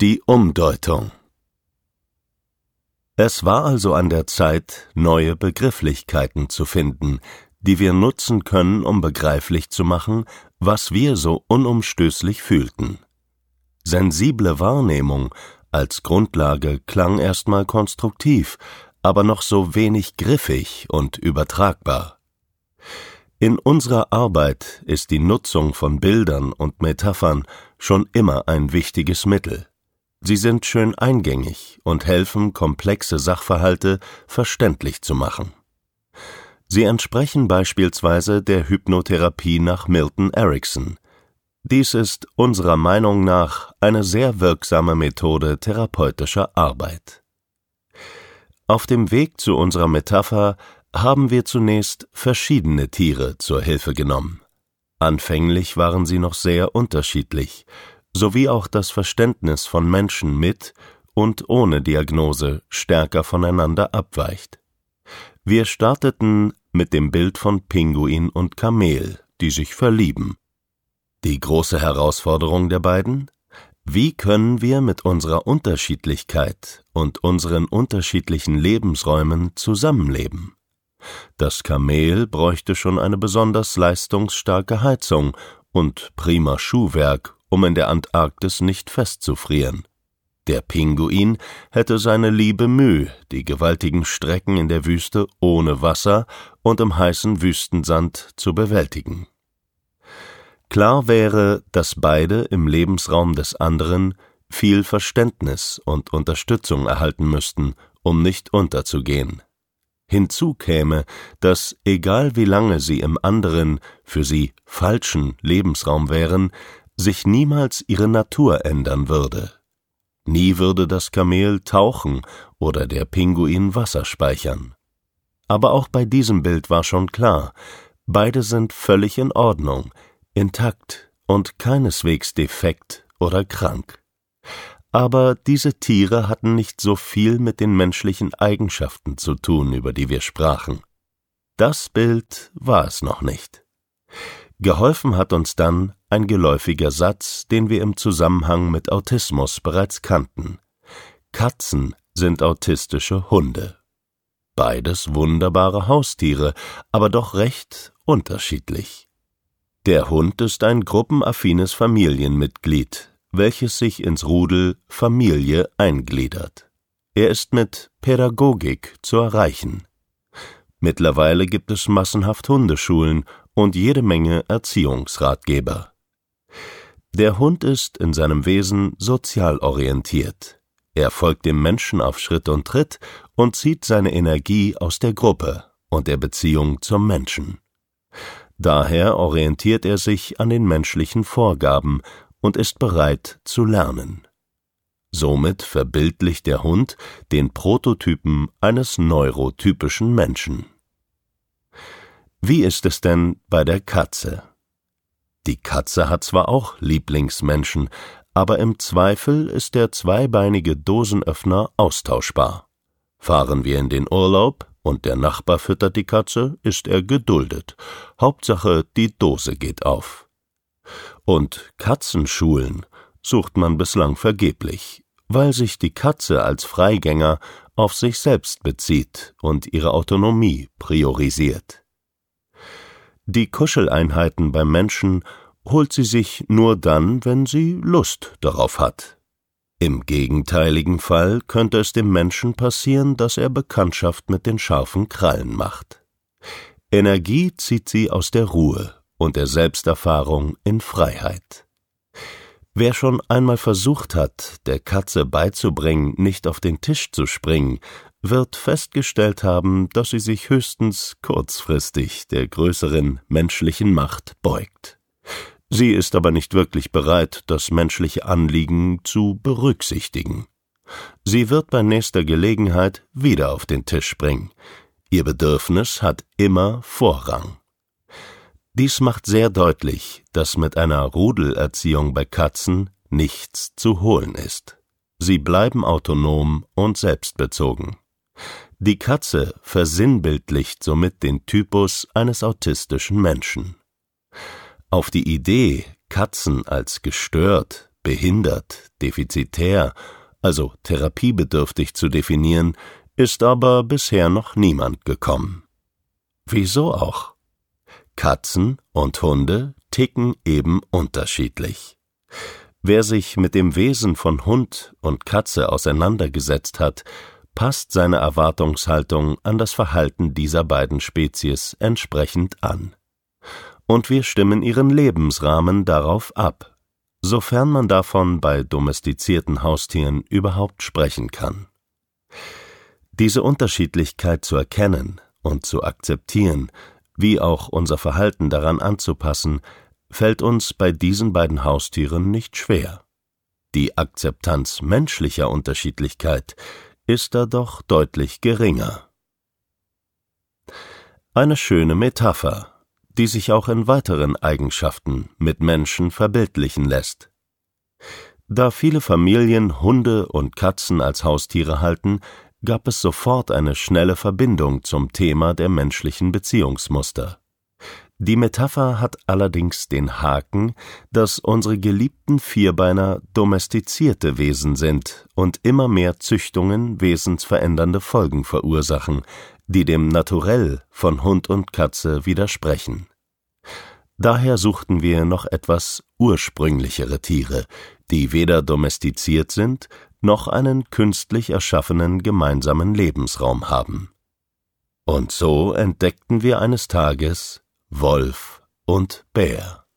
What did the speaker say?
Die Umdeutung Es war also an der Zeit, neue Begrifflichkeiten zu finden, die wir nutzen können, um begreiflich zu machen, was wir so unumstößlich fühlten. Sensible Wahrnehmung als Grundlage klang erstmal konstruktiv, aber noch so wenig griffig und übertragbar. In unserer Arbeit ist die Nutzung von Bildern und Metaphern schon immer ein wichtiges Mittel. Sie sind schön eingängig und helfen, komplexe Sachverhalte verständlich zu machen. Sie entsprechen beispielsweise der Hypnotherapie nach Milton Erickson. Dies ist unserer Meinung nach eine sehr wirksame Methode therapeutischer Arbeit. Auf dem Weg zu unserer Metapher haben wir zunächst verschiedene Tiere zur Hilfe genommen. Anfänglich waren sie noch sehr unterschiedlich, sowie auch das Verständnis von Menschen mit und ohne Diagnose stärker voneinander abweicht. Wir starteten mit dem Bild von Pinguin und Kamel, die sich verlieben. Die große Herausforderung der beiden? Wie können wir mit unserer Unterschiedlichkeit und unseren unterschiedlichen Lebensräumen zusammenleben? Das Kamel bräuchte schon eine besonders leistungsstarke Heizung und prima Schuhwerk um in der Antarktis nicht festzufrieren. Der Pinguin hätte seine liebe Mühe, die gewaltigen Strecken in der Wüste ohne Wasser und im heißen Wüstensand zu bewältigen. Klar wäre, dass beide im Lebensraum des anderen viel Verständnis und Unterstützung erhalten müssten, um nicht unterzugehen. Hinzu käme, dass, egal wie lange sie im anderen, für sie falschen Lebensraum wären, sich niemals ihre Natur ändern würde. Nie würde das Kamel tauchen oder der Pinguin Wasser speichern. Aber auch bei diesem Bild war schon klar, beide sind völlig in Ordnung, intakt und keineswegs defekt oder krank. Aber diese Tiere hatten nicht so viel mit den menschlichen Eigenschaften zu tun, über die wir sprachen. Das Bild war es noch nicht. Geholfen hat uns dann ein geläufiger Satz, den wir im Zusammenhang mit Autismus bereits kannten. Katzen sind autistische Hunde. Beides wunderbare Haustiere, aber doch recht unterschiedlich. Der Hund ist ein gruppenaffines Familienmitglied, welches sich ins Rudel Familie eingliedert. Er ist mit Pädagogik zu erreichen. Mittlerweile gibt es massenhaft Hundeschulen und jede Menge Erziehungsratgeber. Der Hund ist in seinem Wesen sozial orientiert. Er folgt dem Menschen auf Schritt und Tritt und zieht seine Energie aus der Gruppe und der Beziehung zum Menschen. Daher orientiert er sich an den menschlichen Vorgaben und ist bereit zu lernen. Somit verbildlicht der Hund den Prototypen eines neurotypischen Menschen. Wie ist es denn bei der Katze? Die Katze hat zwar auch Lieblingsmenschen, aber im Zweifel ist der zweibeinige Dosenöffner austauschbar. Fahren wir in den Urlaub und der Nachbar füttert die Katze, ist er geduldet. Hauptsache, die Dose geht auf. Und Katzenschulen sucht man bislang vergeblich, weil sich die Katze als Freigänger auf sich selbst bezieht und ihre Autonomie priorisiert. Die Kuscheleinheiten beim Menschen holt sie sich nur dann, wenn sie Lust darauf hat. Im gegenteiligen Fall könnte es dem Menschen passieren, dass er Bekanntschaft mit den scharfen Krallen macht. Energie zieht sie aus der Ruhe und der Selbsterfahrung in Freiheit. Wer schon einmal versucht hat, der Katze beizubringen, nicht auf den Tisch zu springen, wird festgestellt haben, dass sie sich höchstens kurzfristig der größeren menschlichen Macht beugt. Sie ist aber nicht wirklich bereit, das menschliche Anliegen zu berücksichtigen. Sie wird bei nächster Gelegenheit wieder auf den Tisch springen. Ihr Bedürfnis hat immer Vorrang. Dies macht sehr deutlich, dass mit einer Rudelerziehung bei Katzen nichts zu holen ist. Sie bleiben autonom und selbstbezogen. Die Katze versinnbildlicht somit den Typus eines autistischen Menschen. Auf die Idee, Katzen als gestört behindert, defizitär, also therapiebedürftig zu definieren, ist aber bisher noch niemand gekommen. Wieso auch? Katzen und Hunde ticken eben unterschiedlich. Wer sich mit dem Wesen von Hund und Katze auseinandergesetzt hat, passt seine Erwartungshaltung an das Verhalten dieser beiden Spezies entsprechend an. Und wir stimmen ihren Lebensrahmen darauf ab, sofern man davon bei domestizierten Haustieren überhaupt sprechen kann. Diese Unterschiedlichkeit zu erkennen und zu akzeptieren, wie auch unser Verhalten daran anzupassen, fällt uns bei diesen beiden Haustieren nicht schwer. Die Akzeptanz menschlicher Unterschiedlichkeit ist da doch deutlich geringer. Eine schöne Metapher, die sich auch in weiteren Eigenschaften mit Menschen verbildlichen lässt. Da viele Familien Hunde und Katzen als Haustiere halten, gab es sofort eine schnelle Verbindung zum Thema der menschlichen Beziehungsmuster. Die Metapher hat allerdings den Haken, dass unsere geliebten Vierbeiner domestizierte Wesen sind und immer mehr Züchtungen wesensverändernde Folgen verursachen, die dem Naturell von Hund und Katze widersprechen. Daher suchten wir noch etwas ursprünglichere Tiere, die weder domestiziert sind, noch einen künstlich erschaffenen gemeinsamen Lebensraum haben. Und so entdeckten wir eines Tages Wolf und Bär.